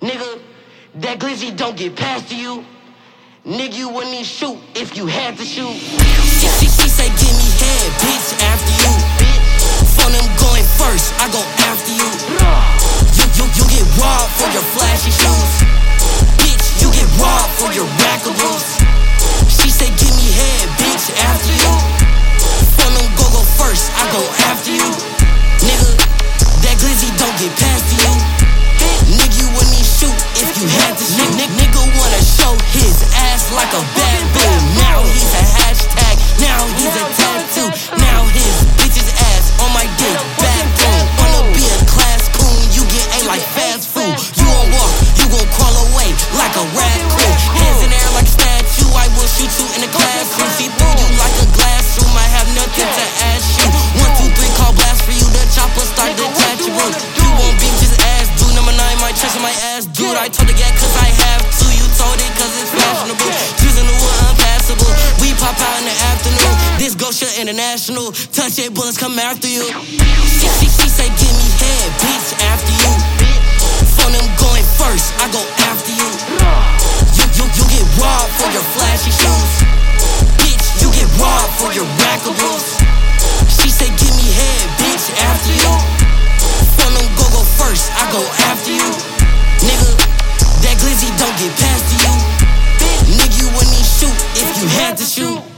Nigga, that glizzy don't get past you. Nigga, you wouldn't even shoot if you had to shoot. She, she, she give me head, bitch, after you. Phone them going first, I go after you. You, you, you get robbed for your flashy shoes. Bitch, you get robbed for your rack of. She say, I told the yeah, cause I have to. You told it, cause it's fashionable. Choosing the wood unpassable. We pop out in the afternoon. This Gosha International. Touch it, bullets come after you. She, she, she say, give me head, bitch, after you. Phone them going first, I go after you. You, you, you get robbed for your flashy shoes. Bitch, you get robbed for your rack of rules. get past you. Nigga, you wouldn't shoot if you had to shoot.